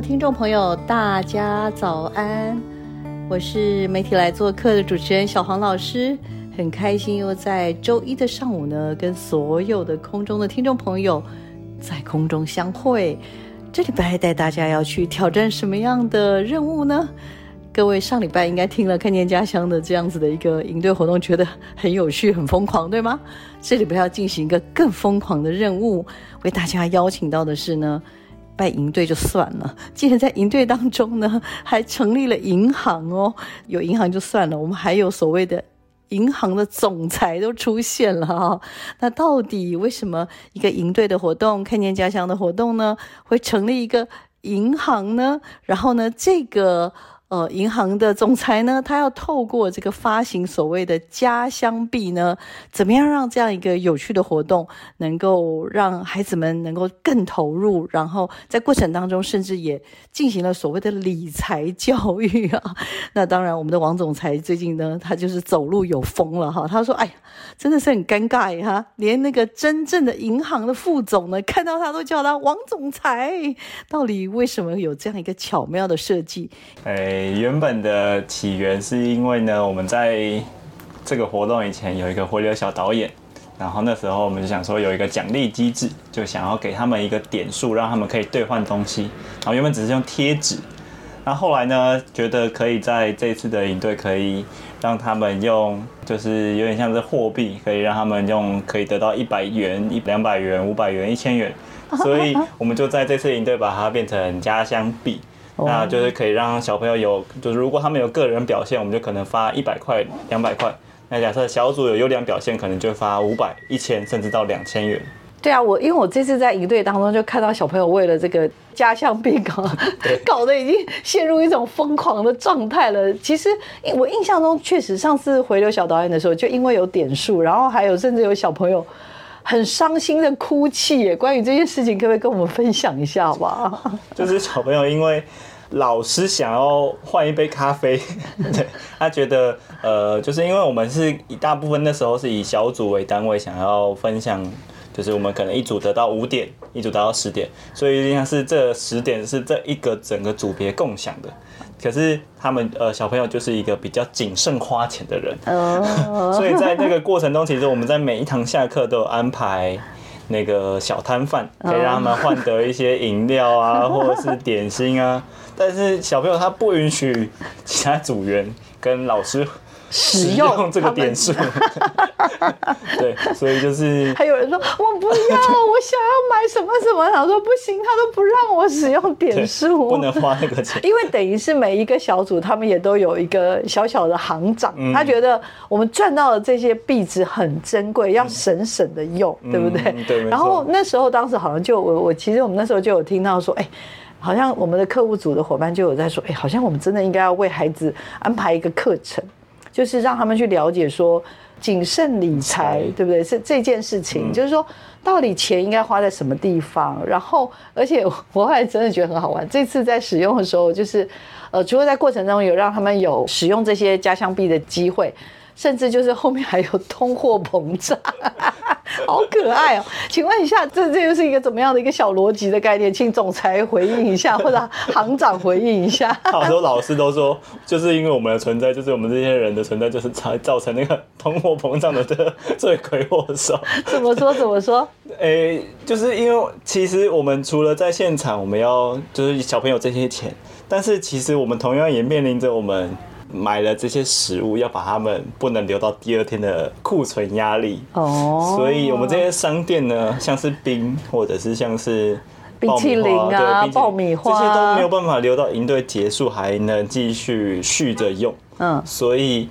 听众朋友，大家早安！我是媒体来做客的主持人小黄老师，很开心又在周一的上午呢，跟所有的空中的听众朋友在空中相会。这礼拜带大家要去挑战什么样的任务呢？各位上礼拜应该听了看见家乡的这样子的一个营队活动，觉得很有趣、很疯狂，对吗？这礼拜要进行一个更疯狂的任务，为大家邀请到的是呢。拜营队就算了，竟然在营队当中呢，还成立了银行哦。有银行就算了，我们还有所谓的银行的总裁都出现了哈。那到底为什么一个营队的活动、看见家乡的活动呢，会成立一个银行呢？然后呢，这个。呃，银行的总裁呢，他要透过这个发行所谓的家乡币呢，怎么样让这样一个有趣的活动能够让孩子们能够更投入，然后在过程当中甚至也进行了所谓的理财教育啊。那当然，我们的王总裁最近呢，他就是走路有风了哈。他说：“哎呀，真的是很尴尬哈，连那个真正的银行的副总呢，看到他都叫他王总裁。到底为什么有这样一个巧妙的设计？”哎。原本的起源是因为呢，我们在这个活动以前有一个回流小导演，然后那时候我们就想说有一个奖励机制，就想要给他们一个点数，让他们可以兑换东西。然后原本只是用贴纸，那后来呢，觉得可以在这次的营队可以让他们用，就是有点像是货币，可以让他们用，可以得到一百元、一两百元、五百元、一千元，所以我们就在这次营队把它变成家乡币。那就是可以让小朋友有，就是如果他们有个人表现，我们就可能发一百块、两百块。那假设小组有优良表现，可能就发五百、一千，甚至到两千元。对啊，我因为我这次在营队当中就看到小朋友为了这个家乡病搞，搞得已经陷入一种疯狂的状态了。其实我印象中确实上次回流小导演的时候，就因为有点数，然后还有甚至有小朋友很伤心的哭泣。耶，关于这件事情，可不可以跟我们分享一下，好不好？就是小朋友因为。老师想要换一杯咖啡，对他觉得，呃，就是因为我们是一大部分那时候是以小组为单位，想要分享，就是我们可能一组得到五点，一组得到十点，所以像是这十点是这一个整个组别共享的。可是他们呃小朋友就是一个比较谨慎花钱的人，所以在这个过程中，其实我们在每一堂下课都有安排。那个小摊贩可以让他们换得一些饮料啊，或者是点心啊，但是小朋友他不允许其他组员跟老师。使用这个点数，对，所以就是还有人说我不要，我想要买什么什么，他说不行，他都不让我使用点数，不能花那个钱，因为等于是每一个小组他们也都有一个小小的行长，他觉得我们赚到的这些币值很珍贵，要省省的用，对不对？对。然后那时候当时好像就我我其实我们那时候就有听到说，哎，好像我们的客户组的伙伴就有在说，哎，好像我们真的应该要为孩子安排一个课程。就是让他们去了解说谨慎理财，对不对？是这件事情，就是说到底钱应该花在什么地方。然后，而且我后来真的觉得很好玩。这次在使用的时候，就是呃，除了在过程中有让他们有使用这些家乡币的机会。甚至就是后面还有通货膨胀，好可爱哦！请问一下，这这又是一个怎么样的一个小逻辑的概念？请总裁回应一下，或者行长回应一下。好多老师都说，就是因为我们的存在，就是我们这些人的存在，就是才造成那个通货膨胀的罪魁祸首。怎么说？怎么说？诶，就是因为其实我们除了在现场，我们要就是小朋友这些钱，但是其实我们同样也面临着我们。买了这些食物，要把它们不能留到第二天的库存压力。哦，所以我们这些商店呢，像是冰或者是像是冰淇淋啊、爆米花。这些都没有办法留到营队结束还能继续续着用，嗯，所以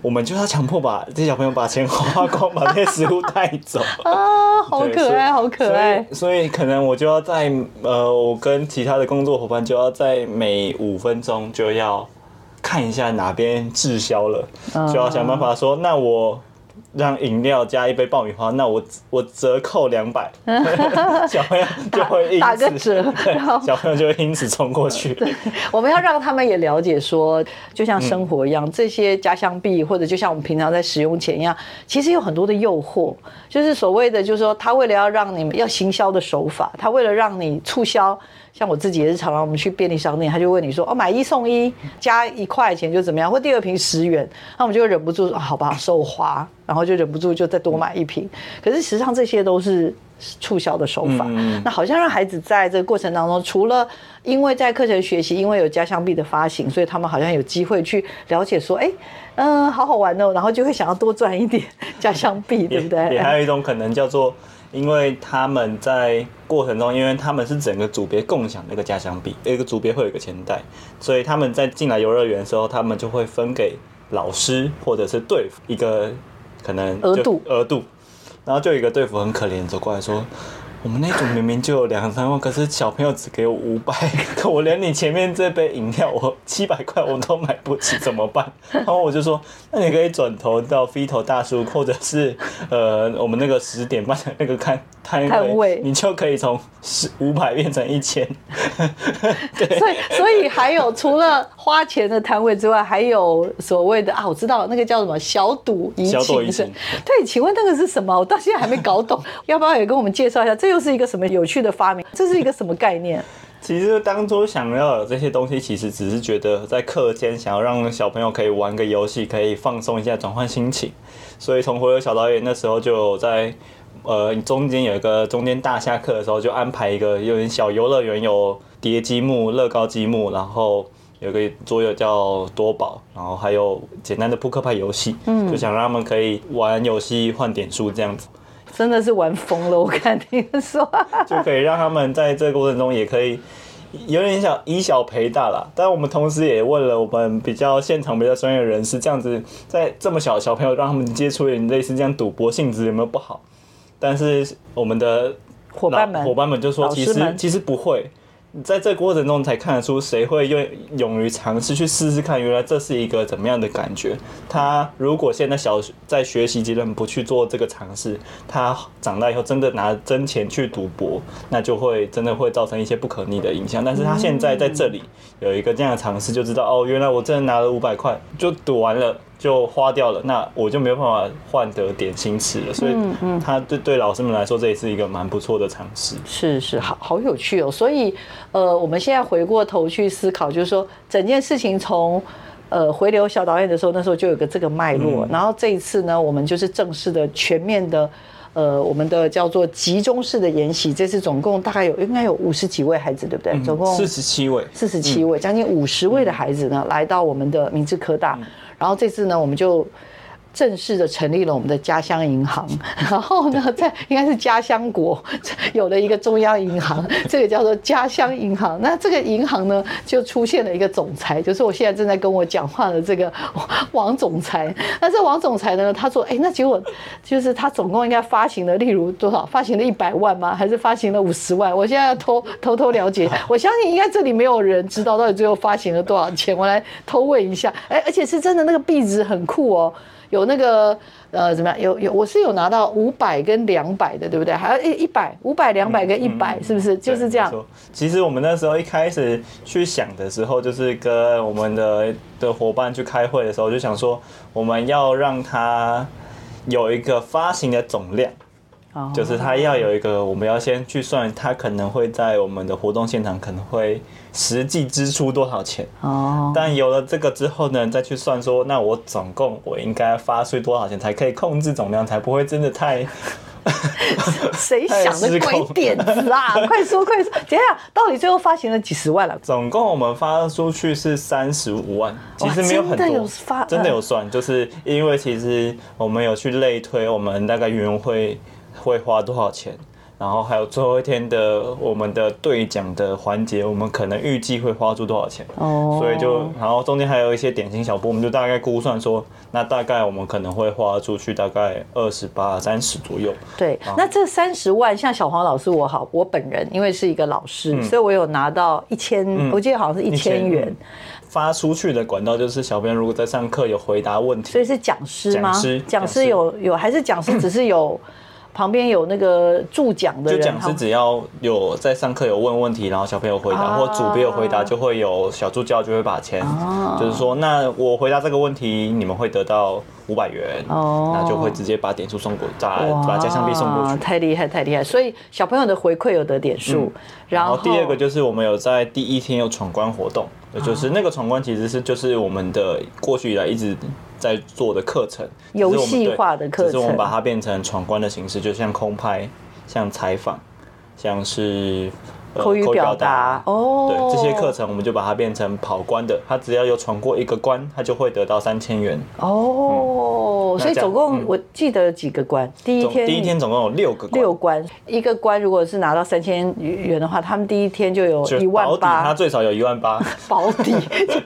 我们就要强迫把这些小朋友把钱花光，把这些食物带走。啊，好可爱，好可爱。所以所以可能我就要在呃，我跟其他的工作伙伴就要在每五分钟就要看一下哪边滞销了，嗯就要想办法说，那我让饮料加一杯爆米花，那我我折扣两百，小朋友就会因此打个折 小朋友就会因此冲过去。我们要让他们也了解说，就像生活一样，这些家乡币或者就像我们平常在使用钱一样，其实有很多的诱惑，就是所谓的，就是说他为了要让你们要行销的手法，他为了让你促销。像我自己也是常常我们去便利商店，他就问你说哦买一送一加一块钱就怎么样，或第二瓶十元，那我们就会忍不住说、啊好吧手滑，然后就忍不住就再多买一瓶。可是实际上这些都是促销的手法。嗯那好像让孩子在这个过程当中，除了因为在课程学习，因为有家乡币的发行，所以他们好像有机会去了解说，哎，嗯、好好玩哦，然后就会想要多赚一点家乡币，对不对？也还有一种可能叫做，因为他们在过程中，因为他们是整个组别共享那个家乡币，一个组别会有一个钱袋，所以他们在进来游乐园的时候，他们就会分给老师或者是队服一个可能额度额度，然后就有一个队服很可怜走过来说。我们那组明明就有两三万，可是小朋友只给我五百，可我连你前面这杯饮料我七百块我都买不起，怎么办？然后我就说，那你可以转头到 Fito 大叔，或者是呃我们那个十点半的那个看摊摊位你就可以从十五百变成一千。对，所以，所以还有除了花钱的摊位之外，还有所谓的啊，我知道了那个叫什么小赌怡小赌怡情是情。对，请问那个是什么？我到现在还没搞懂，要不要也跟我们介绍一下？这又是一个什么有趣的发明？这是一个什么概念？其实当初想要有这些东西，其实只是觉得在课间想要让小朋友可以玩个游戏，可以放松一下，转换心情。所以从回流小导演那时候就在呃中间有一个中间大下课的时候，就安排一个有点小游乐园，有叠积木、乐高积木，然后有个桌游叫多宝，然后还有简单的扑克牌游戏，嗯，就想让他们可以玩游戏换点数这样子。真的是玩疯了，我看听说。就可以让他们在这个过程中也可以有点小以小陪大啦。但我们同时也问了我们比较现场比较专业的人士，这样子在这么小小朋友让他们接触一点类似这样赌博性质有没有不好？但是我们的伙伴们伙伴们就说，其实其实不会。在这过程中才看得出谁会愿勇于尝试去试试看，原来这是一个怎么样的感觉。他如果现在小在学习阶段不去做这个尝试，他长大以后真的拿真钱去赌博，那就会真的会造成一些不可逆的影响。但是他现在在这里有一个这样的尝试，就知道哦，原来我真的拿了五百块就赌完了。就花掉了，那我就没有办法换得点心吃了，所以他对对老师们来说，这也是一个蛮不错的尝试。是是，好好有趣哦。所以，呃，我们现在回过头去思考，就是说整件事情从呃回流小导演的时候，那时候就有个这个脉络。然后这一次呢，我们就是正式的、全面的，呃，我们的叫做集中式的研习。这次总共大概有应该有五十几位孩子，对不对？总共四十七位，四十七位，将近五十位的孩子呢，来到我们的明治科大。然后这次呢，我们就正式的成立了我们的家乡银行。然后呢，在应该是家乡国 有了一个中央银行，这个叫做家乡银行。那这个银行呢，就出现了一个总裁，就是我现在正在跟我讲话的这个王总裁。那这王总裁呢，他说：“哎，那结果就是他总共应该发行了，例如多少？发行了一百万吗？还是发行了五十万？我现在要偷偷偷了解。我相信应该这里没有人知道到底最后发行了多少钱。我来偷问一下。哎，而且是真的，那个壁纸很酷哦。”有那个呃怎么样？有有，我是有拿到五百跟两百的，对不对？还有一一百、五百、两百跟一百，是不是？就是这样其实我们那时候一开始去想的时候，就是跟我们的的伙伴去开会的时候，就想说我们要让它有一个发行的总量。哦就是它要有一个，我们要先去算，它可能会在我们的活动现场可能会实际支出多少钱。哦，但有了这个之后呢，再去算说，那我总共我应该发税多少钱才可以控制总量，才不会真的太 谁想的鬼点子啊？快说快说！等一下，到底最后发行了几十万了？总共我们发出去是三十五万，其实没有很真的有多发，真的有算，就是因为其实我们有去类推，我们大概园会会花多少钱，然后还有最后一天的我们的兑奖的环节，我们可能预计会花出多少钱。哦所以就，然后中间还有一些点心小波，我们就大概估算说，那大概我们可能会花出去大概二十八、三十左右。对，那这三十万，像小黄老师我好，我本人因为是一个老师，所以我有拿到一千，我记得好像是一千元，嗯发出去的管道就是小朋友如果在上课有回答问题，所以是讲师吗？讲师讲师有有还是讲师只是有旁边有那个助讲的人？就讲师只要有在上课有问问题，然后小朋友回答，啊或主别有回答，就会有小助教就会把钱，啊就是说，那我回答这个问题，你们会得到五百元，哦那就会直接把点数送过，把把家乡币送过去。太厉害，太厉害！所以小朋友的回馈有得点数，然后然后第二个就是我们有在第一天有闯关活动，也就是那个闯关其实是就是我们的过去以来一直在做的课程，游戏化的课程对只是我们把它变成闯关的形式，就像空拍、像采访、像是。呃口语表达哦对这些课程，我们就把它变成跑关的。他只要有闯过一个关，他就会得到三千元。哦，所以总共嗯我记得有几个关，第一天第一天总共有六个关，六关，一个关如果是拿到三千元的话，他们第一天就有就一万保底，他。最少有一万八。保底，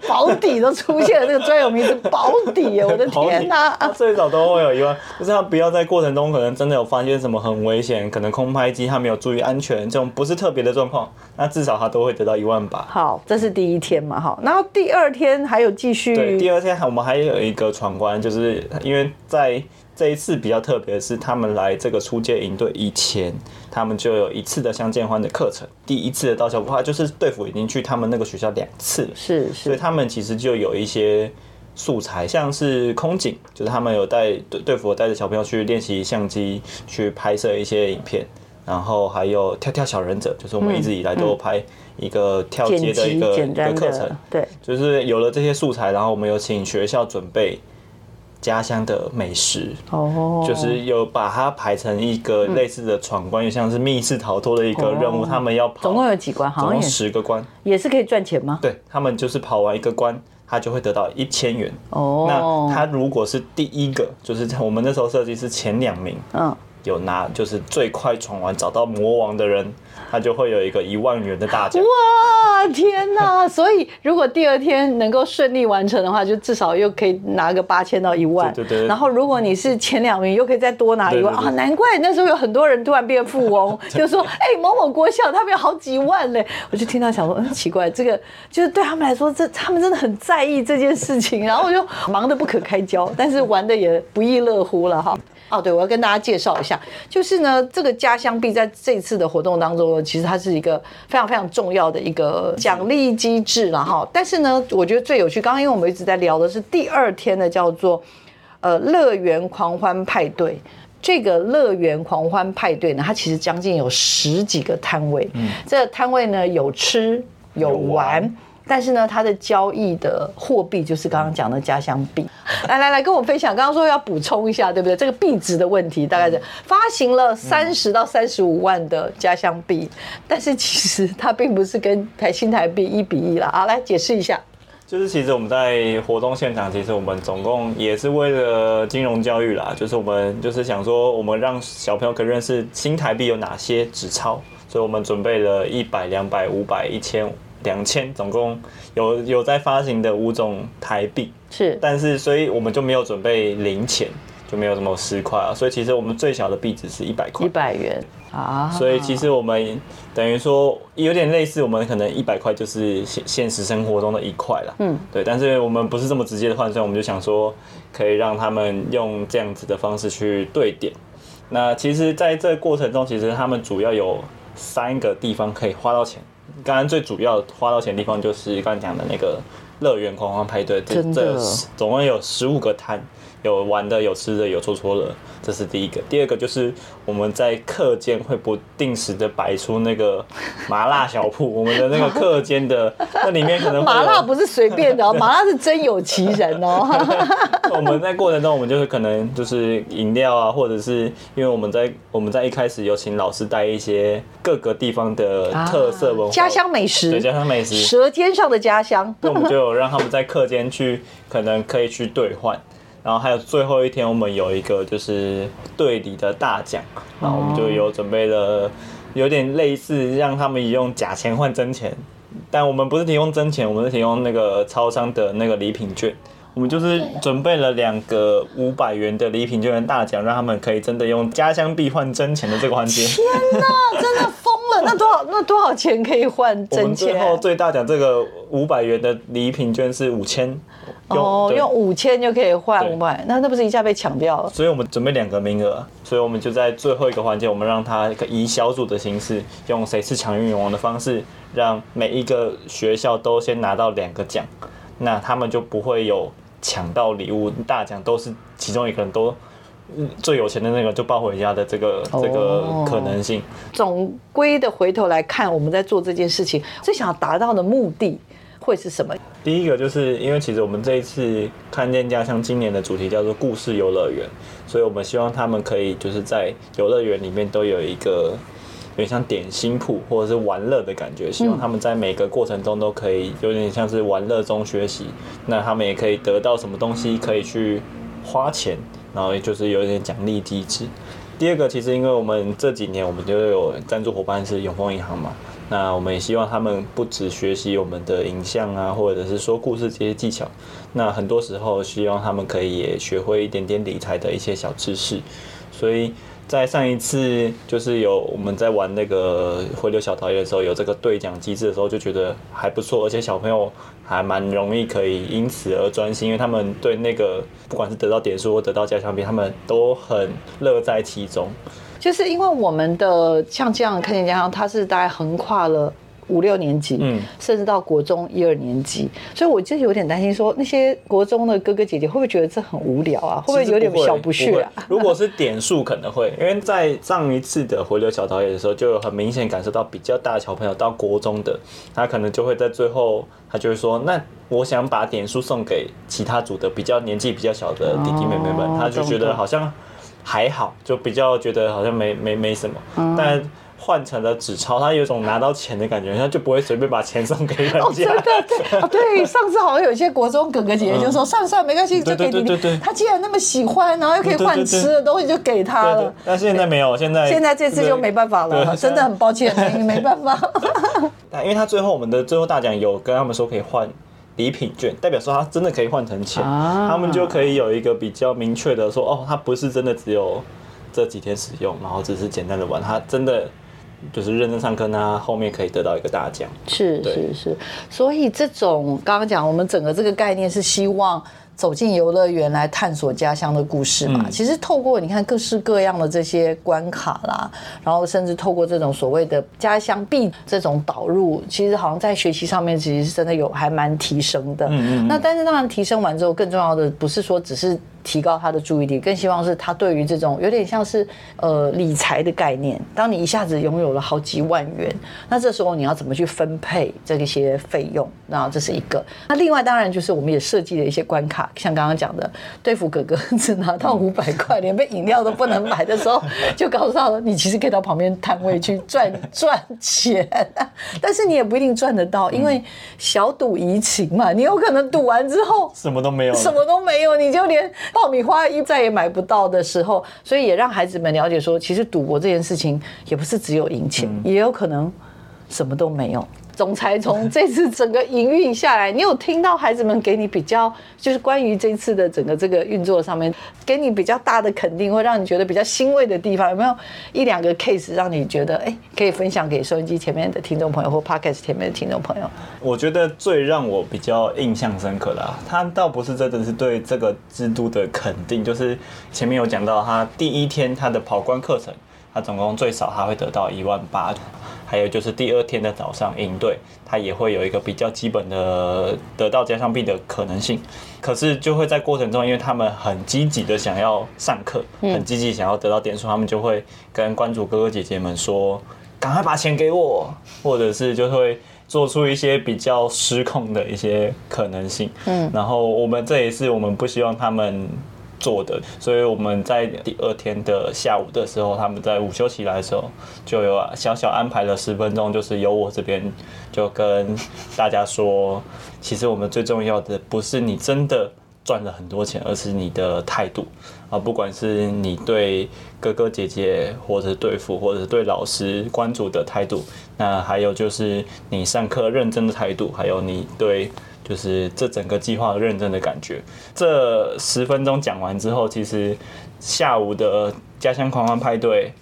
保底都出现了，这个专有名词保底耶！我的 天哪、他最少都会有一万，就是他不要在过程中可能真的有发现什么很危险，可能空拍机他没有注意安全，这种不是特别的状况，那至少他都会得到一万八。好，这是第一天嘛，好，然后第二天还有继续，对，第二天我们还有一个闯关，就是因为在这一次比较特别的是，他们来这个出街营队以前，他们就有一次的相见欢的课程，第一次的到校不怕就是队服已经去他们那个学校两次了，是是，所以他们其实就有一些素材，像是空警，就是他们有带队队服有带着小朋友去练习相机，去拍摄一些影片，然后还有跳跳小忍者，就是我们一直以来都有拍一个跳街的一个一简单个课程的，，对，就是有了这些素材，然后我们有请学校准备家乡的美食。哦，就是有把它排成一个类似的闯关，又像是密室逃脱的一个任务，哦他们要跑，总共有几关？好总共像十个关，也是可以赚钱吗？对他们就是跑完一个关，他就会得到一千元。哦，那他如果是第一个，就是我们那时候设计是前两名，嗯，有拿就是最快闯完找到魔王的人，他就会有一个一万元的大奖。哇，天哪！所以如果第二天能够顺利完成的话，就至少又可以拿个八千到一万。对对对然后如果你是前两名，又可以再多拿一万啊！难怪那时候有很多人突然变富翁，就说：“哎、某某国校他们有好几万嘞！”我就听到想说，嗯，奇怪，这个就是对他们来说，这他们真的很在意这件事情，然后我就忙得不可开交，但是玩的也不亦乐乎了哈。哦，对，我要跟大家介绍一下，就是呢，这个家乡币在这次的活动当中呢，其实它是一个非常非常重要的一个奖励机制了哈。但是呢，我觉得最有趣，刚刚因为我们一直在聊的是第二天的叫做呃乐园狂欢派对。这个乐园狂欢派对呢，它其实将近有十几个摊位，这个摊位呢有吃有玩。但是呢，它的交易的货币就是刚刚讲的家乡币。来来来，跟我分享，刚刚说要补充一下，对不对？这个币值的问题，大概是发行了三十到三十五万的家乡币，但是其实它并不是跟台新台币一比一了。啊，来解释一下。就是其实我们在活动现场，其实我们总共也是为了金融教育啦，就是我们就是想说，我们让小朋友可以认识新台币有哪些纸钞，所以我们准备了一百、两百、五百、一千、两千，总共有有在发行的五种台币，是但是所以我们就没有准备零钱，就没有什么十块啊，所以其实我们最小的币值是一百块一。百元啊，所以其实我们等于说有点类似，我们可能一百块就是现现实生活中的一块了。嗯，对。但是我们不是这么直接的换算，我们就想说可以让他们用这样子的方式去兑点。那其实在这个过程中，其实他们主要有三个地方可以花到钱。刚刚最主要花到钱的地方就是刚刚讲的那个乐园狂欢派对，这这总共有十五个摊，有玩的，有吃的，有搓搓乐，这是第一个。第二个就是我们在课间会不定时的摆出那个麻辣小铺，我们的那个课间的那里面可能麻辣不是随便的哦，麻辣是真有其人哦。我们在过程中，我们就是可能就是饮料啊，或者是因为我们在我们在一开始有请老师带一些各个地方的特色文化、家乡美食，对家乡美食，舌尖上的家乡。那我们就有让他们在课间去，可能可以去兑换。然后还有最后一天，我们有一个就是队里的大奖，然后我们就有准备了，有点类似让他们用假钱换真钱，但我们不是提供真钱，我们是提供那个超商的那个礼品券。我们就是准备了两个五百元的礼品券的大奖，让他们可以真的用家乡币换真钱的这个环节。天哪，真的疯了！那多少那多少钱可以换我们真最后？最大奖这个五百元的礼品券是五千，哦，对用五千就可以换对五百，那那不是一下被抢掉了？所以我们准备两个名额，所以我们就在最后一个环节，我们让他以小组的形式，用谁是抢运王的方式，让每一个学校都先拿到两个奖，那他们就不会有抢到礼物大奖都是其中一个人都嗯最有钱的那个就抱回家的这个这个哦可能性。总归的回头来看，我们在做这件事情，最想要达到的目的会是什么？第一个就是因为其实我们这一次看见家乡今年的主题叫做故事游乐园，所以我们希望他们可以就是在游乐园里面都有一个有点像点心铺或者是玩乐的感觉，希望他们在每个过程中都可以有点像是玩乐中学习，那他们也可以得到什么东西可以去花钱，然后也就是有一点奖励机制。第二个，其实因为我们这几年我们就有赞助伙伴是永丰银行嘛，那我们也希望他们不只学习我们的影像啊，或者是说故事这些技巧，那很多时候希望他们可以也学会一点点理财的一些小知识。所以在上一次就是有我们在玩那个回流小导演的时候，有这个兑奖机制的时候，就觉得还不错，而且小朋友还蛮容易可以因此而专心，因为他们对那个不管是得到点数或得到加强币，他们都很乐在其中。就是因为我们的像这样的看见家乡，它是大概横跨了。五六年级，嗯甚至到国中一二年级，所以我就有点担心，说那些国中的哥哥姐姐会不会觉得这很无聊啊？会不会有点小不屑啊？如果是点数可能会，因为在上一次的回流小导演的时候，就有很明显感受到比较大的小朋友到国中的，他可能就会在最后，他就会说，那我想把点数送给其他组的比较年纪比较小的弟弟妹妹们，哦他就觉得好像还好，就比较觉得好像没没没什么，嗯但。换成了纸钞，他有一种拿到钱的感觉，他就不会随便把钱送给人哦，真家。的对哦，对，上次好像有一些国中哥哥姐姐就说，算了算了，没关系，就对给弟弟对对对对。他既然那么喜欢，然后又可以换对对对吃的东西，就给他对对了。，但现在没有，现在现在这次就没办法了，真的很抱歉，没没办法。但因为他最后我们的最后大奖有跟他们说可以换礼品券，代表说它真的可以换成钱，啊他们就可以有一个比较明确的说，哦，它不是真的只有这几天使用，然后只是简单的玩，它真的就是认真上课，呢后面可以得到一个大奖。是是是，所以这种刚刚讲，我们整个这个概念是希望。走进游乐园来探索家乡的故事嘛，嗯。其实透过你看各式各样的这些关卡啦，然后甚至透过这种所谓的家乡币这种导入，其实好像在学习上面其实是真的有还蛮提升的。嗯嗯嗯。那但是当然提升完之后，更重要的不是说只是提高他的注意力，更希望是他对于这种有点像是呃理财的概念。当你一下子拥有了好几万元，那这时候你要怎么去分配这些费用？那这是一个。那另外当然就是我们也设计了一些关卡，像刚刚讲的，对付哥哥只拿到五百块，连杯饮料都不能买的时候，就告诉他了，你其实可以到旁边摊位去赚 赚钱，但是你也不一定赚得到，因为小赌怡情嘛，你有可能赌完之后。什么都没有，什么都没有，你就连爆米花一再也买不到的时候，所以也让孩子们了解说，其实赌博这件事情也不是只有赢钱，也有可能什么都没有。总裁从这次整个营运下来，你有听到孩子们给你比较，就是关于这次的整个这个运作上面，给你比较大的肯定，会让你觉得比较欣慰的地方，有没有一两个 case 让你觉得哎，可以分享给收音机前面的听众朋友或 podcast 前面的听众朋友？我觉得最让我比较印象深刻的、啊，他倒不是真的是对这个制度的肯定，就是前面有讲到他第一天他的跑关课程，他总共最少他会得到一万八，还有就是第二天的早上应对，他也会有一个比较基本的得到加上币的可能性，可是就会在过程中，因为他们很积极的想要上课，很积极想要得到点数，他们就会跟关主哥哥姐姐们说，赶快把钱给我，或者是就会。做出一些比较失控的一些可能性，嗯，然后我们这也是我们不希望他们做的，所以我们在第二天的下午的时候，他们在午休起来的时候，就有小小安排了十分钟，就是由我这边就跟大家说，其实我们最重要的不是你真的赚了很多钱，而是你的态度。啊，不管是你对哥哥姐姐，或者是对父，或者是对老师、关注的态度，那还有就是你上课认真的态度，还有你对就是这整个计划认真的感觉。这十分钟讲完之后，其实下午的家乡狂欢派对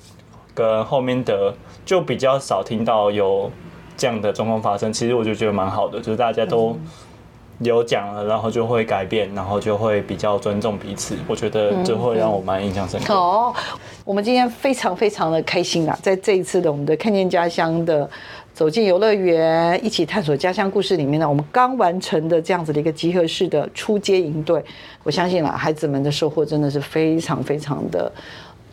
跟后面的就比较少听到有这样的状况发生。其实我就觉得蛮好的，就是大家都。有讲了，然后就会改变，然后就会比较尊重彼此。我觉得这会让我蛮印象深刻。哦，我们今天非常非常的开心啊，在这一次的我们的看见家乡的走进游乐园，一起探索家乡故事里面呢，我们刚完成的这样子的一个集合式的出街营队，我相信啊，孩子们的收获真的是非常非常的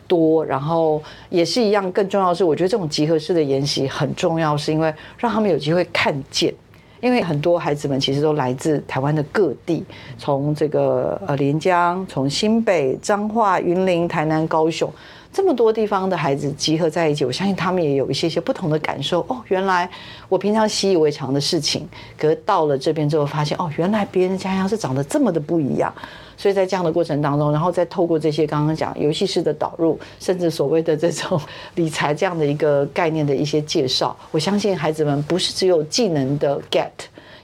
多。然后也是一样，更重要的是，我觉得这种集合式的研习很重要，是因为让他们有机会看见。因为很多孩子们其实都来自台湾的各地，从这个呃连江，从新北、彰化、云林、台南、高雄。这么多地方的孩子集合在一起，我相信他们也有一些些不同的感受。哦，原来我平常习以为常的事情，可是到了这边之后，发现哦，原来别人的家乡是长得这么的不一样。所以在这样的过程当中，然后再透过这些刚刚讲游戏式的导入，甚至所谓的这种理财这样的一个概念的一些介绍，我相信孩子们不是只有技能的 get，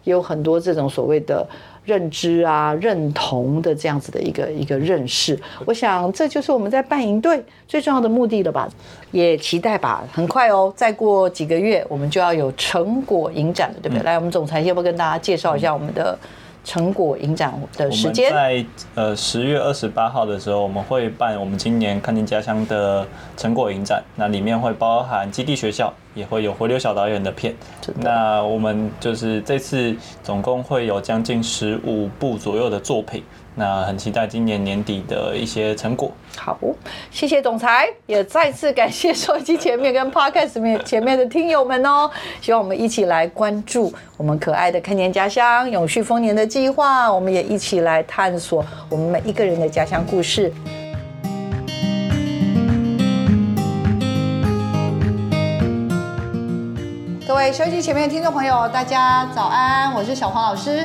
也有很多这种所谓的。认知啊，认同的这样子的一个一个认识，我想这就是我们在办营队最重要的目的了吧？也期待吧，很快哦，再过几个月我们就要有成果影展了，对不对？来，我们总裁要不要跟大家介绍一下我们的？成果影展的时间，在呃十月二十八号的时候，我们会办我们今年看见家乡的成果影展。那里面会包含基地学校，也会有回流小导演的片。那我们就是这次总共会有将近十五部左右的作品。那很期待今年年底的一些成果。好，谢谢总裁，也再次感谢手机前面跟 Podcast 面前面的听友们哦。希望我们一起来关注我们可爱的看见家乡永续丰年的计划，我们也一起来探索我们每一个人的家乡故事。各位手机前面的听众朋友，大家早安，我是小黄老师。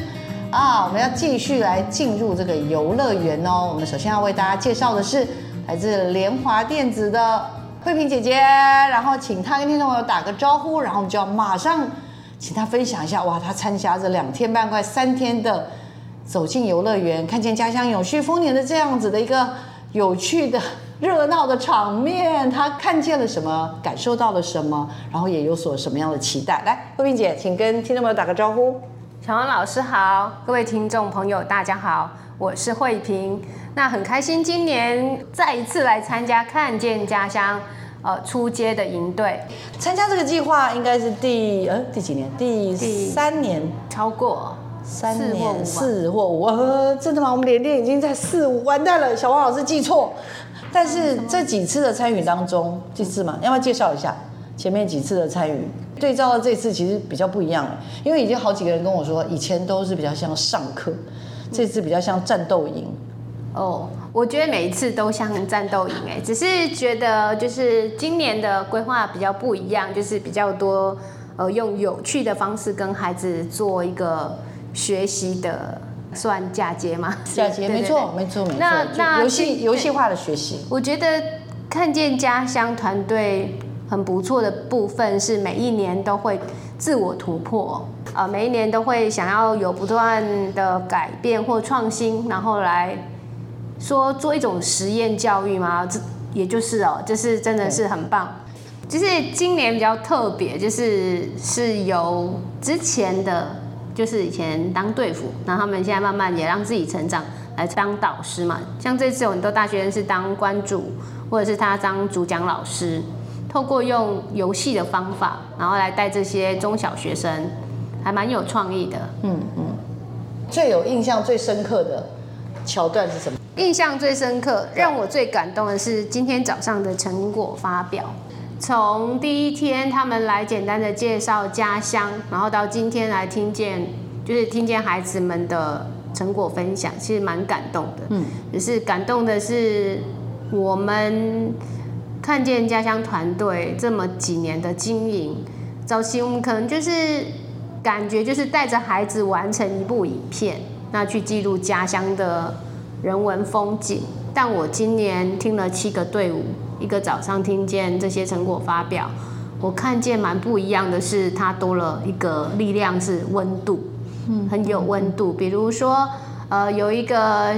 啊，我们要继续来进入这个游乐园哦。我们首先要为大家介绍的是来自联华电子的慧萍姐姐，然后请她跟听众朋友打个招呼，然后我们就要马上请她分享一下，哇，她参加这两天半快三天的走进游乐园，看见家乡永续丰年的这样子的一个有趣的热闹的场面，他看见了什么，感受到了什么，然后也有所什么样的期待？来，慧萍姐，请跟听众朋友打个招呼。小王老师好，各位听众朋友大家好，我是慧萍。那很开心今年再一次来参加看见家乡呃出街的营队，参加这个计划应该是第呃第几年？第三年，超过三年四或五？呃，真的吗？我们连电已经在四五，完蛋了，小王老师记错。但是这几次的参与当中，这次嘛，要不要介绍一下前面几次的参与？对照到这次其实比较不一样，因为已经好几个人跟我说，以前都是比较像上课，这次比较像战斗营。哦，我觉得每一次都像战斗营哎，只是觉得就是今年的规划比较不一样，就是比较多呃用有趣的方式跟孩子做一个学习的算嫁接吗？嫁接，没错，没错，没错。那那游戏游戏化的学习，我觉得看见家乡团队。很不错的部分是每一年都会自我突破，呃，每一年都会想要有不断的改变或创新，然后来说做一种实验教育嘛，这也就是哦，就是真的是很棒。就是今年比较特别，就是是由之前的，就是以前当队服，然后他们现在慢慢也让自己成长，来当导师嘛。像这次有很多大学生是当关主，或者是他当主讲老师。透过用游戏的方法，然后来带这些中小学生，还蛮有创意的。嗯嗯。最有印象、最深刻的桥段是什么？印象最深刻、让我最感动的是今天早上的成果发表。从第一天他们来简单的介绍家乡，然后到今天来听见，就是听见孩子们的成果分享，其实蛮感动的。嗯。只是感动的是我们。看见家乡团队这么几年的经营，早期我们可能就是感觉就是带着孩子完成一部影片，那去记录家乡的人文风景。但我今年听了七个队伍，一个早上听见这些成果发表，我看见蛮不一样的是，它多了一个力量是温度，嗯，很有温度。比如说，呃，有一个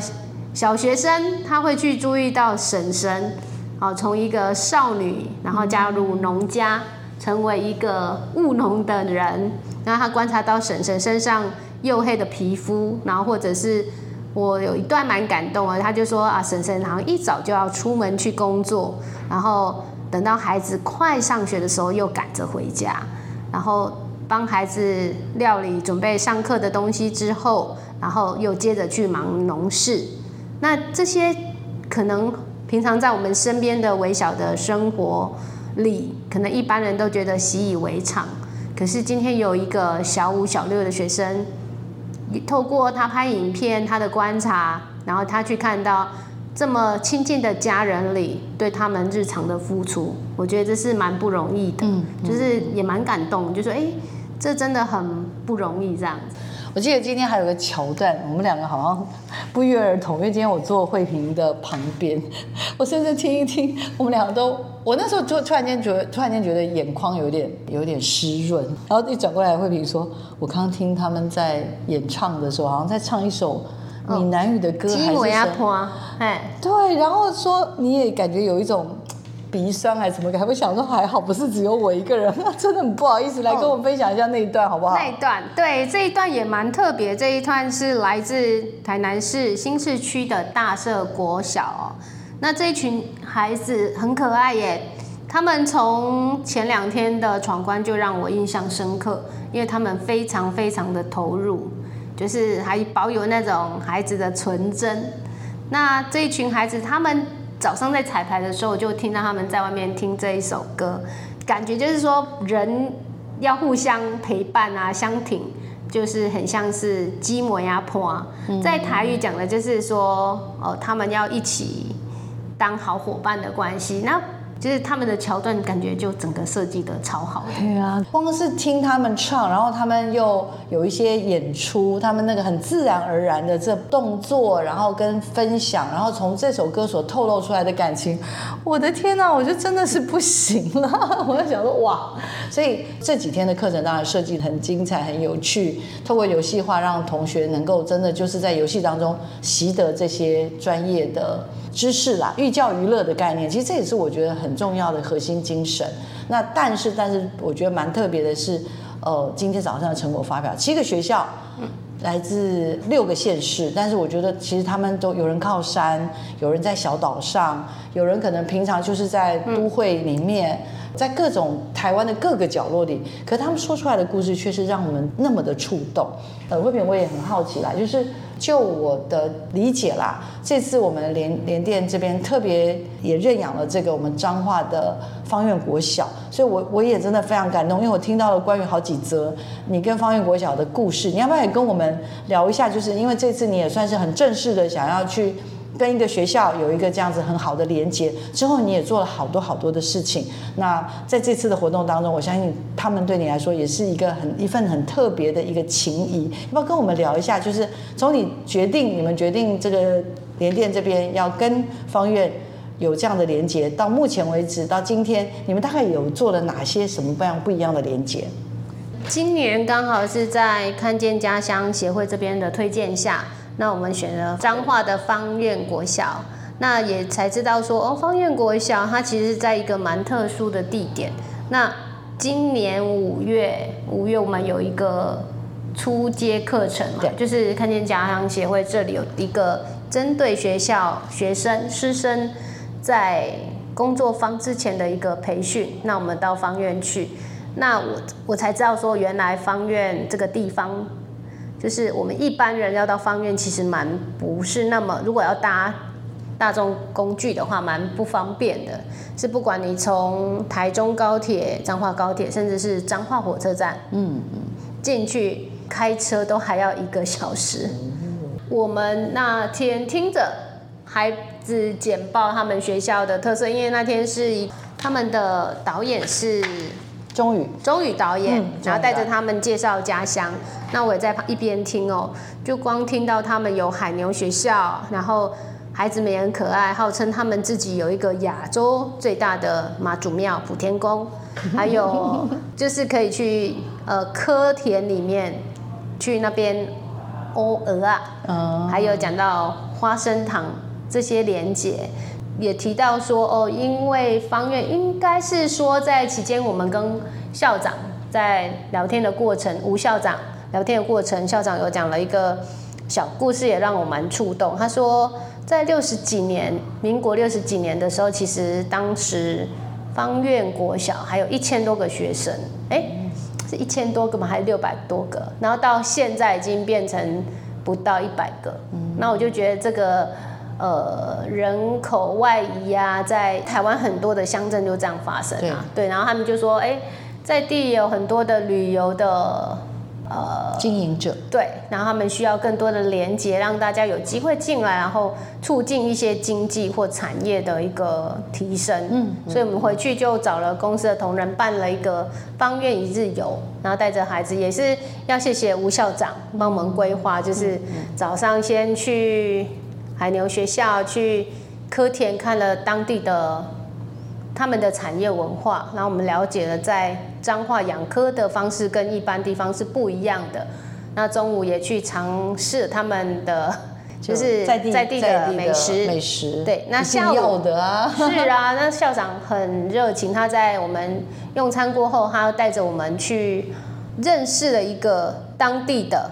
小学生，他会去注意到婶婶，好，从一个少女，然后加入农家，成为一个务农的人，然后他观察到婶婶身上黝黑的皮肤，然后或者是。我有一段蛮感动啊，他就说啊，婶婶好像一早就要出门去工作，然后等到孩子快上学的时候又赶着回家，然后帮孩子料理准备上课的东西之后，然后又接着去忙农事。那这些可能平常在我们身边的微小的生活里，可能一般人都觉得习以为常。可是今天有一个小五、小六的学生。透过他拍影片，他的观察，然后他去看到这么亲近的家人里对他们日常的付出，我觉得这是蛮不容易的，就是也蛮感动，就说哎，这真的很不容易这样子。我记得今天还有个桥段，我们两个好像不约而同，因为今天我坐慧萍的旁边，我甚至听一听，我们两个都，我那时候就突然间觉得，突然间觉得眼眶有点有点湿润，然后一转过来，慧萍说，我刚刚听他们在演唱的时候，好像在唱一首闽南语的歌，还是什么？哎，对，然后说你也感觉有一种。鼻酸还是什么？还会想说还好，不是只有我一个人，真的很不好意思，来跟我分享一下那一段好不好？那一段，对，这一段也蛮特别。这一段是来自台南市新市区的大社国小哦。那这一群孩子很可爱耶，他们从前两天的闯关就让我印象深刻，因为他们非常非常的投入，就是还保有那种孩子的纯真。那这一群孩子，他们。早上在彩排的时候，我就听到他们在外面听这一首歌，感觉就是说人要互相陪伴啊，相挺，就是很像是鸡模呀婆。在台语讲的就是说，哦，他们要一起当好伙伴的关系。那就是他们的桥段，感觉就整个设计的超好。对啊，光是听他们唱，然后他们又有一些演出，他们那个很自然而然的这动作，然后跟分享，然后从这首歌所透露出来的感情，我的天哪，我就真的是不行了。我就想说，哇，所以这几天的课程当然设计很精彩、很有趣，透过游戏化，让同学能够真的就是在游戏当中习得这些专业的。知识啦，寓教于乐的概念，其实这也是我觉得很重要的核心精神。那但是，但是我觉得蛮特别的是，呃，今天早上的成果发表，七个学校，来自六个县市，但是我觉得其实他们都有人靠山，有人在小岛上，有人可能平常就是在都会里面，在各种台湾的各个角落里，可他们说出来的故事却是让我们那么的触动。呃，慧萍我也很好奇啦，就是。就我的理解啦，这次我们联联电这边特别也认养了这个我们彰化的方院国小，所以我我也真的非常感动，因为我听到了关于好几则你跟方院国小的故事，你要不要也跟我们聊一下？就是因为这次你也算是很正式的想要去。跟一个学校有一个这样子很好的连接之后，你也做了好多好多的事情。那在这次的活动当中，我相信他们对你来说也是一个很一份很特别的一个情谊。要不要跟我们聊一下？就是从你决定，你们决定这个联电这边要跟方院有这样的连接，到目前为止到今天，你们大概有做了哪些什么不一样不一样的连接？今年刚好是在看见家乡协会这边的推荐下。那我们选了彰化的方院国小，那也才知道说哦，方院国小它其实在一个蛮特殊的地点。那今年五月，五月我们有一个初阶课程嘛，就是看见家乡协会这里有一个针对学校学生师生在工作坊之前的一个培训。那我们到方院去，那我我才知道说，原来方院这个地方。就是我们一般人要到方院，其实蛮不是那么，如果要搭大众工具的话，蛮不方便的。是不管你从台中高铁、彰化高铁，甚至是彰化火车站，嗯嗯，进去开车都还要一个小时。我们那天听着孩子简报他们学校的特色，因为那天是他们的导演是。钟宇，钟宇导演，然后带着他们介绍家乡。那我也在一边听哦，就光听到他们有海牛学校，然后孩子们也很可爱，号称他们自己有一个亚洲最大的妈祖庙普天宫，还有 就是可以去呃科田里面去那边欧鹅啊，嗯，还有讲到花生糖这些连结，也提到说哦，因为方院应该是说在期间我们跟校长在聊天的过程，吴校长聊天的过程，校长有讲了一个小故事，也让我蛮触动。他说，在六十几年，民国六十几年的时候，其实当时方院国小还有一千多个学生，哎、是一千多个吗？还是六百多个？然后到现在已经变成不到一百个。那我就觉得这个呃人口外移啊，在台湾很多的乡镇就这样发生啊。对，然后他们就说，哎、在地有很多的旅游的呃经营者，对，然后他们需要更多的连接，让大家有机会进来，然后促进一些经济或产业的一个提升。嗯，所以我们回去就找了公司的同仁办了一个方院一日游，然后带着孩子，也是要谢谢吴校长帮我们规划，就是早上先去海牛学校去科田看了当地的他们的产业文化，然后我们了解了在彰化养科的方式跟一般地方是不一样的。那中午也去尝试他们的就是在地在地的美食。美食，对那一定下午要的啊，是啊，那校长很热情，他在我们用餐过后，他带着我们去认识了一个当地的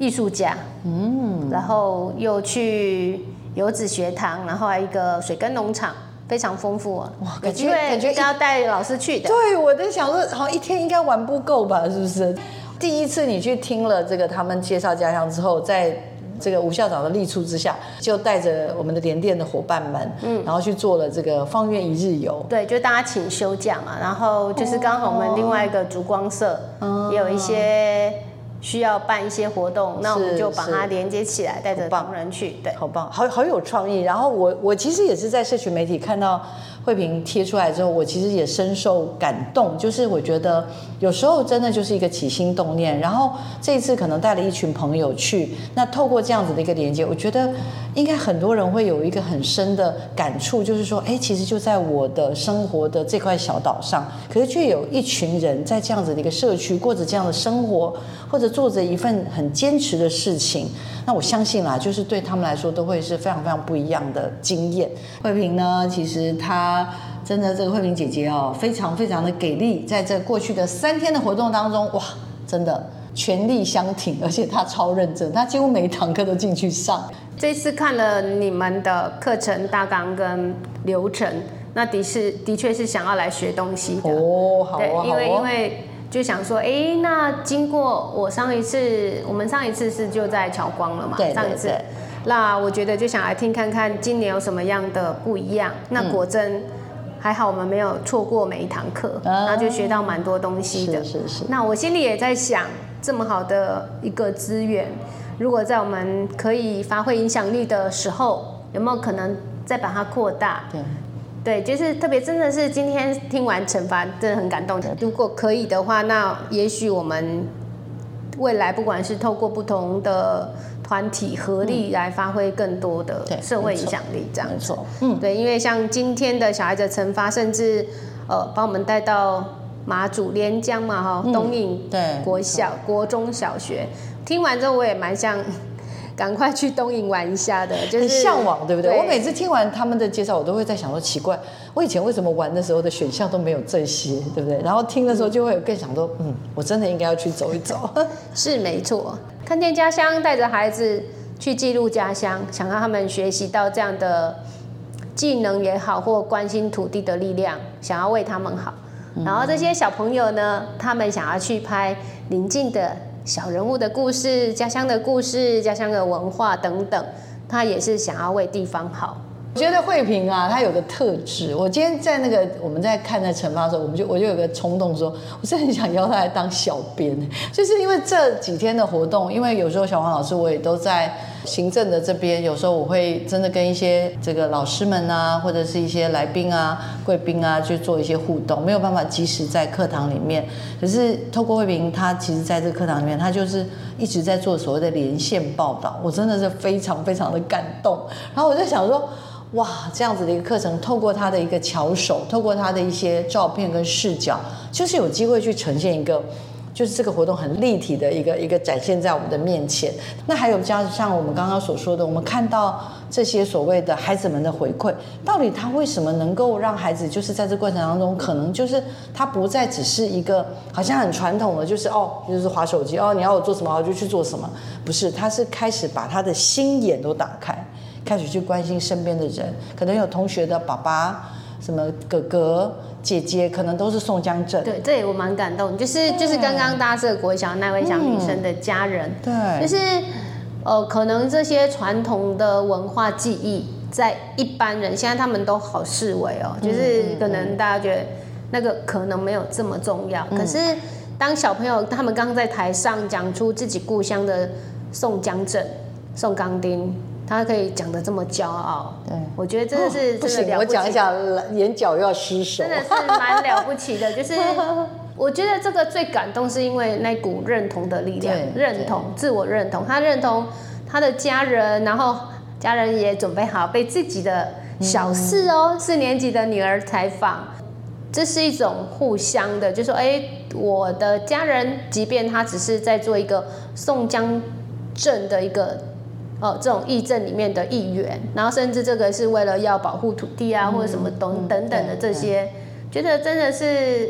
艺术家，嗯，然后又去游子学堂，然后还有一个水根农场，非常丰富啊。哇感觉感觉一要带老师去的。对，我在想说，好像一天应该玩不够吧，是不是？第一次你去听了这个他们介绍家乡之后，在这个吴校长的力促之下，就带着我们的联电的伙伴们，嗯，然后去做了这个方院一日游。对，就大家请休假嘛，然后就是刚好我们另外一个烛光社、也有一些需要办一些活动，那我们就把它连接起来，带着好棒同仁去。对，好棒，好好有创意。然后我我其实也是在社群媒体看到慧萍贴出来之后，我其实也深受感动。就是我觉得有时候真的就是一个起心动念。然后这一次可能带了一群朋友去，那透过这样子的一个连接，我觉得应该很多人会有一个很深的感触，就是说，哎，其实就在我的生活的这块小岛上，可是却有一群人在这样子的一个社区过着这样的生活，或者做着一份很坚持的事情。那我相信啦，就是对他们来说都会是非常非常不一样的经验。慧萍呢，其实她真的这个慧萍姐姐哦，非常非常的给力，在这过去的三天的活动当中，哇，真的全力相挺，而且她超认真，她几乎每一堂课都进去上。这次看了你们的课程大纲跟流程，那的是的确是想要来学东西的。哦，好对，哦，因为因为就想说，哎，那经过我上一次，我们上一次是就在侨光了嘛，对对上一次，那我觉得就想来听看看今年有什么样的不一样。那嗯果真还好，我们没有错过每一堂课，啊然后就学到蛮多东西的。是是是那我心里也在想，这么好的一个资源，如果在我们可以发挥影响力的时候，有没有可能再把它扩大？对。对，就是特别真的是今天听完惩罚，真的很感动。如果可以的话，那也许我们未来不管是透过不同的团体合力来发挥更多的社会影响力，这样子。没错，嗯，对，因为像今天的小孩子惩罚，甚至呃把我们带到马祖连江嘛哈，东引嗯对国小、国中小学，听完之后我也蛮想赶快去东营玩一下的，就是很向往，对不对？我每次听完他们的介绍，我都会在想说，奇怪，我以前为什么玩的时候的选项都没有这些，对不对？然后听的时候就会有更想说，嗯，我真的应该要去走一走。是没错，看见家乡，带着孩子去记录家乡，想让他们学习到这样的技能也好，或关心土地的力量，想要为他们好。然后这些小朋友呢，他们想要去拍邻近的小人物的故事、家乡的故事、家乡的文化等等，他也是想要为地方好。我觉得惠萍啊，她有个特质。我今天在那个我们在看那惩罚的时候，我们就我就有个冲动说，我真的很想邀她来当小编，就是因为这几天的活动，因为有时候小黄老师我也都在行政的这边，有时候我会真的跟一些这个老师们啊，或者是一些来宾啊、贵宾啊，去做一些互动，没有办法及时在课堂里面。可是透过慧平，他其实在这个课堂里面，他就是一直在做所谓的连线报道，我真的是非常非常的感动。然后我就想说。哇，这样子的一个课程，透过他的一个巧手，透过他的一些照片跟视角，就是有机会去呈现一个，就是这个活动很立体的一个一个展现在我们的面前。那还有加像我们刚刚所说的，我们看到这些所谓的孩子们的回馈，到底他为什么能够让孩子就是在这过程当中，可能就是他不再只是一个好像很传统的，就是哦，就是划手机哦，你要我做什么我就去做什么，不是，他是开始把他的心眼都打开。开始去关心身边的人，可能有同学的爸爸、什么哥哥、姐姐，可能都是宋江镇。对，这我蛮感动，就是就是刚刚搭这个国小那位小女生的家人，对，就是呃，可能这些传统的文化记忆，在一般人现在他们都好视为哦，就是可能大家觉得那个可能没有这么重要，可是当小朋友他们刚在台上讲出自己故乡的宋江镇、宋钢丁。他可以讲的这么骄傲，对我觉得真的是不行。我讲一下，眼角又要失手，真的是蛮了不起的。就是 我觉得这个最感动，是因为那股认同的力量，认同、自我认同。他认同他的家人，然后家人也准备好被自己的小四哦，四年级的女儿采访。这是一种互相的，就说哎，我的家人，即便他只是在做一个宋江镇的一个。哦，这种议政里面的议员，然后甚至这个是为了要保护土地啊，或者什么等等等的这些，觉得真的是。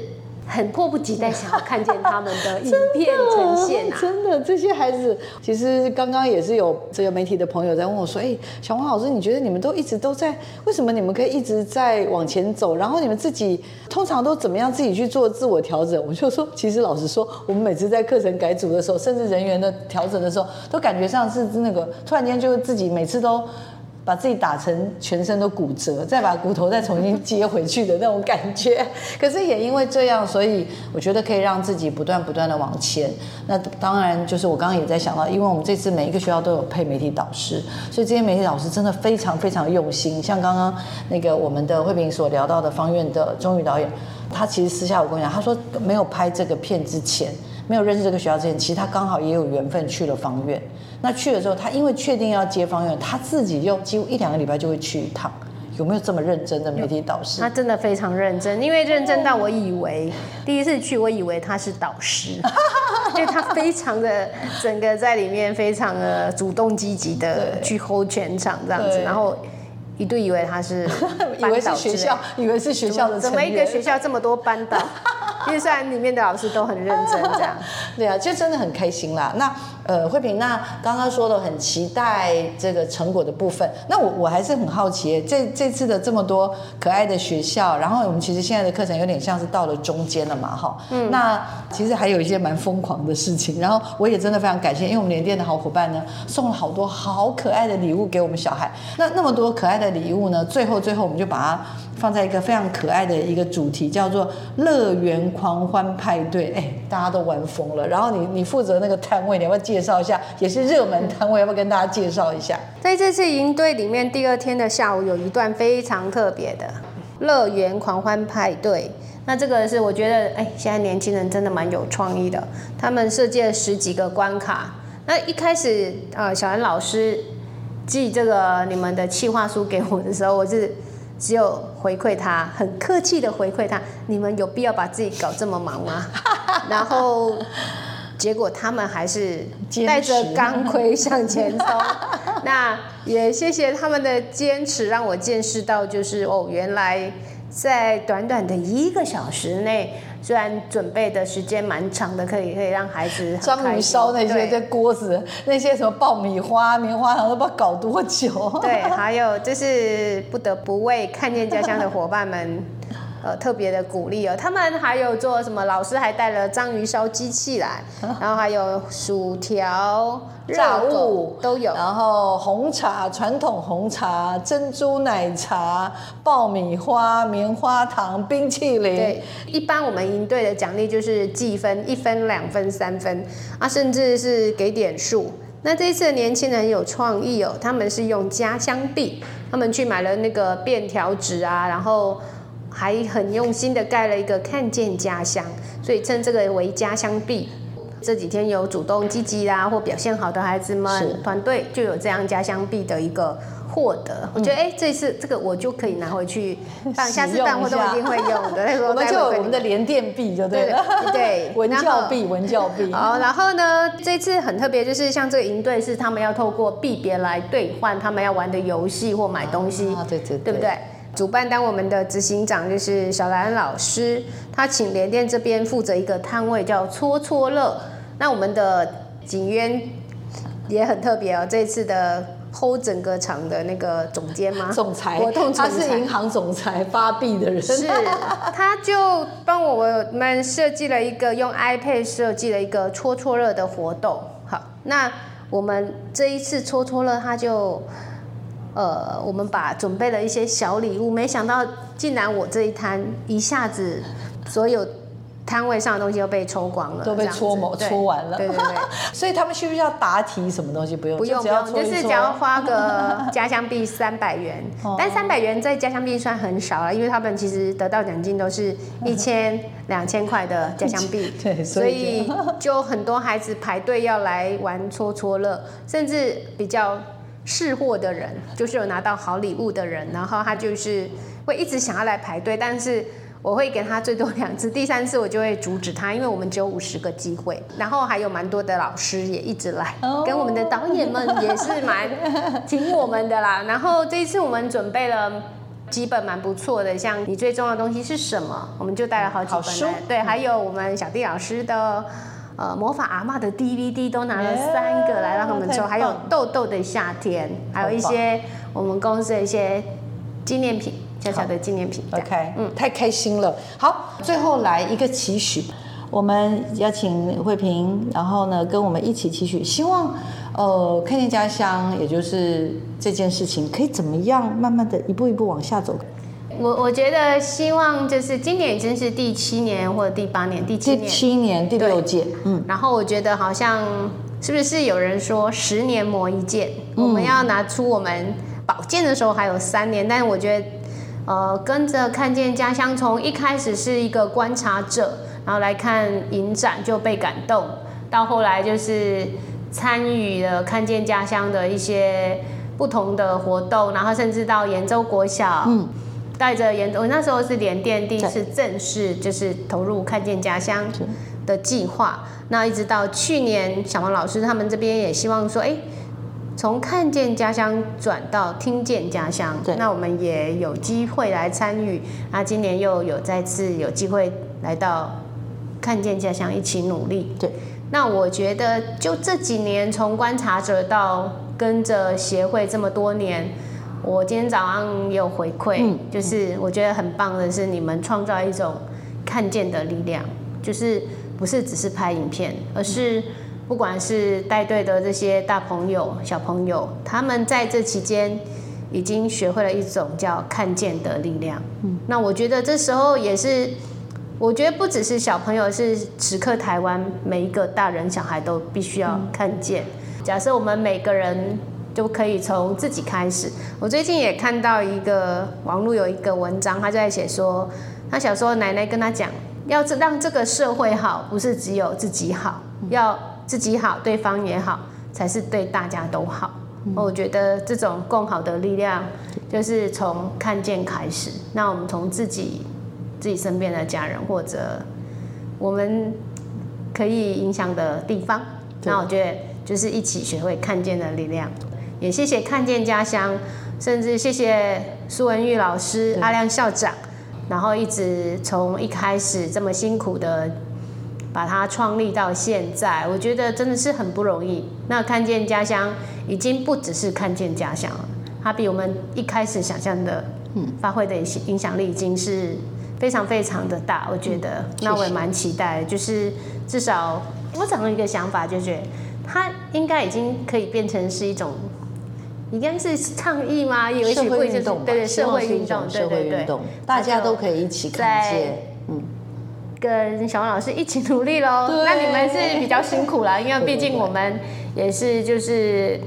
很迫不及待想要看见他们的影片呈现啊！真的，这些孩子其实刚刚也是有这个媒体的朋友在问我说：“哎，小黄老师，你觉得你们都一直都在，为什么你们可以一直在往前走？然后你们自己通常都怎么样自己去做自我调整？”我就说，其实老实说，我们每次在课程改组的时候，甚至人员的调整的时候，都感觉上是那个突然间就自己每次都。把自己打成全身都骨折，再把骨头再重新接回去的那种感觉。可是也因为这样，所以我觉得可以让自己不断不断的往前。那当然就是我刚刚也在想到，因为我们这次每一个学校都有配媒体导师，所以这些媒体导师真的非常非常用心。像刚刚那个我们的慧萍所聊到的方院的钟宇导演，他其实私下我跟你讲，他说没有拍这个片之前，没有认识这个学校之前，其实他刚好也有缘分去了方院。那去了之后，他因为确定要接方院，他自己就几乎一两个礼拜就会去一趟。有没有这么认真的媒体导师？他真的非常认真，因为认真到我以为第一次去，我以为他是导师，因为他非常的整个在里面非常的主动积极的去 hold 全场这样子，然后一度以为他是 以为是学校，以为是学校的怎么一个学校这么多班导？因为虽然里面的老师都很认真，这样 对啊，就真的很开心啦。那。呃，慧萍，那刚刚说的很期待这个成果的部分，那我我还是很好奇，这这次的这么多可爱的学校，然后我们其实现在的课程有点像是到了中间了嘛，哈，嗯，那其实还有一些蛮疯狂的事情，然后我也真的非常感谢，因为我们联电的好伙伴呢，送了好多好可爱的礼物给我们小孩，那那么多可爱的礼物呢，最后最后我们就把它。放在一个非常可爱的一个主题，叫做“乐园狂欢派对”。哎，大家都玩疯了。然后你你负责那个摊位，你要不要介绍一下？也是热门摊位，要不要跟大家介绍一下？在这次营队里面，第二天的下午有一段非常特别的“乐园狂欢派对”。那这个是我觉得，哎，现在年轻人真的蛮有创意的。他们设计了十几个关卡。那一开始，呃，小兰老师寄这个你们的企划书给我的时候，我是。只有回馈他，很客气的回馈他，你们有必要把自己搞这么忙吗？然后结果他们还是带着钢盔向前冲。那也谢谢他们的坚持，让我见识到，就是哦，原来在短短的一个小时内。虽然准备的时间蛮长的，可以可以让孩子章鱼烧那些这锅子，那些什么爆米花、棉花糖都不知道搞多久。对，还有就是不得不为看见家乡的伙伴们。呃，特别的鼓励哦，他们还有做什么？老师还带了章鱼烧机器来，然后还有薯条、炸物都有，然后红茶、传统红茶、珍珠奶茶、爆米花、棉花糖、冰淇淋。对，一般我们营队的奖励就是计分，一分、两分、三分啊，甚至是给点数。那这一次的年轻人有创意哦，他们是用家乡币，他们去买了那个便条纸啊，然后还很用心的盖了一个看见家乡，所以称这个为家乡币。这几天有主动积极啦或表现好的孩子是们，团队就有这样家乡币的一个获得。我觉得哎、这次这个我就可以拿回去办，下次办活动一定会用的。我们就有我们的连电币就对对了，对 文教币，文教币。好，然后呢，这次很特别，就是像这个营队是他们要透过币别来兑换他们要玩的游戏或买东西，啊对对对不对？主办单我们的执行长就是小兰老师，他请联电这边负责一个摊位叫搓搓乐。那我们的景渊也很特别哦，这次的 hold 整个场的那个总监吗？总裁，活动总他是银行总裁发币的人，是，他就帮我们设计了一个用 iPad 设计了一个搓搓乐的活动。好，那我们这一次搓搓乐，他就呃，我们把准备了一些小礼物，没想到竟然我这一摊一下子所有摊位上的东西都被抽光了，都被搓某对搓完了。对对对。所以他们需不需要答题什么东西？不用，不用不用，就是只要花个 家乡币三百元哦，但三百元在家乡币算很少了，因为他们其实得到奖金都是一千、两千块的家乡币，对所以就很多孩子排队要来玩戳戳乐，甚至比较识货的人，就是有拿到好礼物的人，然后他就是会一直想要来排队，但是。我会给他最多两次，第三次我就会阻止他，因为我们只有五十个机会，然后还有蛮多的老师也一直来，哦跟我们的导演们也是蛮 挺我们的啦。然后这一次我们准备了几本蛮不错的，像你最重要的东西是什么，我们就带了好几本来，对，还有我们小弟老师的。呃，魔法阿嬷的 DVD 都拿了三个来让他们抽，还有豆豆的夏天，还有一些我们公司的一些纪念品，小小的纪念品。OK，嗯，太开心了。好，最后来一个期许，我们邀请慧萍，然后呢跟我们一起期许，希望呃看见家乡，也就是这件事情可以怎么样，慢慢的一步一步往下走。我我觉得希望就是今年已经是第七年或者第八年，第七第年，七年第六届，嗯，然后我觉得好像是不是有人说十年磨一剑，我们要拿出我们宝剑的时候还有三年，但是我觉得呃跟着看见家乡从一开始是一个观察者，然后来看影展就被感动，到后来就是参与了看见家乡的一些不同的活动，然后甚至到延州国小，嗯带着研，我那时候是联电第一次正式就是投入看见家乡的计划，那一直到去年小王老师他们这边也希望说，哎，从看见家乡转到听见家乡对，那我们也有机会来参与，那今年又有再次有机会来到看见家乡一起努力，对。那我觉得，就这几年，从观察者到跟着协会这么多年，我今天早上也有回馈，嗯就是我觉得很棒的是，你们创造一种看见的力量，就是不是只是拍影片，而是不管是带队的这些大朋友、小朋友，他们在这期间已经学会了一种叫看见的力量。嗯，那我觉得这时候也是。我觉得不只是小朋友，是时刻台湾每一个大人小孩都必须要看见。假设我们每个人就可以从自己开始。我最近也看到一个网络有一个文章，他就在写说，他小时候奶奶跟他讲，要这让这个社会好，不是只有自己好，要自己好，对方也好，才是对大家都好。我觉得这种共好的力量，就是从看见开始。那我们从自己。自己身边的家人或者我们可以影响的地方，那我觉得就是一起学会看见的力量。也谢谢看见家乡，甚至谢谢苏文玉老师、阿亮校长，然后一直从一开始这么辛苦的把它创立到现在，我觉得真的是很不容易。那看见家乡已经不只是看见家乡了，它比我们一开始想象的，嗯，发挥的影响力已经是。非常非常的大，我觉得，那我也蛮期待，就是至少我长了一个想法，就觉得它应该已经可以变成是一种，应该是倡议吗？有一些会就是对对社会运动，对对对，大家都可以一起看见，嗯，跟小王老师一起努力喽。那你们是比较辛苦啦，因为毕竟我们也是就是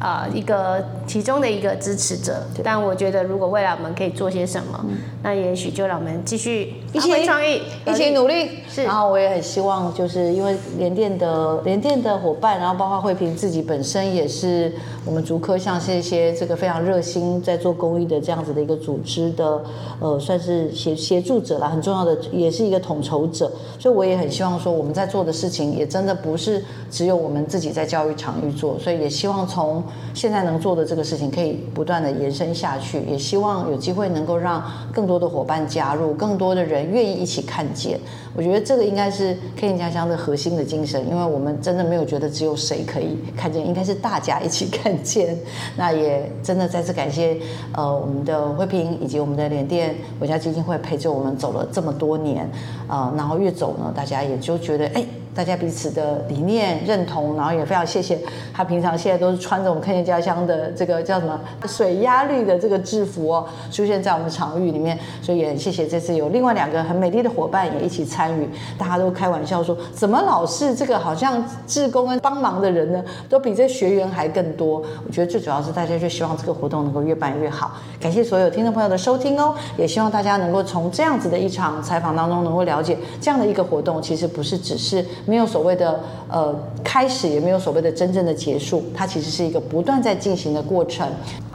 呃一个其中的一个支持者。但我觉得如果未来我们可以做些什么，那也许就让我们继续发一起挥创意，一起努力。是然后我也很希望，就是因为联电的联电的伙伴，然后包括惠萍自己本身也是我们竹科像是一些这个非常热心在做公益的这样子的一个组织的，呃，算是协协助者啦，很重要的，也是一个统筹者。所以我也很希望说，我们在做的事情也真的不是只有我们自己在教育场域做，所以也希望从现在能做的这个事情可以不断的延伸下去，也希望有机会能够让更多的伙伴加入，更多的人愿意一起看见。我觉得这个应该是 K 人家乡的核心的精神，因为我们真的没有觉得只有谁可以看见，应该是大家一起看见。那也真的再次感谢呃我们的慧平以及我们的联电国家基金会陪着我们走了这么多年，呃，然后越走呢，大家也就觉得哎。大家彼此的理念认同，然后也非常谢谢他平常现在都是穿着我们看见家乡的这个叫什么水压绿的这个制服哦，出现在我们场域里面，所以也很谢谢这次有另外两个很美丽的伙伴也一起参与，大家都开玩笑说，怎么老是这个好像志工跟帮忙的人呢，都比这学员还更多？我觉得最主要是大家就希望这个活动能够越办越好。感谢所有听众朋友的收听哦，也希望大家能够从这样子的一场采访当中能够了解，这样的一个活动其实不是只是。没有所谓的呃开始，也没有所谓的真正的结束，它其实是一个不断在进行的过程。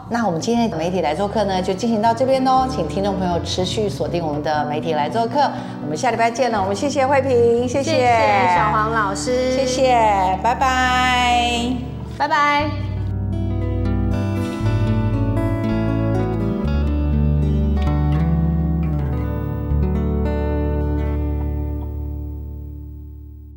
那我们今天的媒体来做客呢，就进行到这边喽，请听众朋友持续锁定我们的媒体来做客，我们下礼拜见了。我们谢谢慧萍，谢谢谢小黄老师，谢谢，拜拜，拜拜。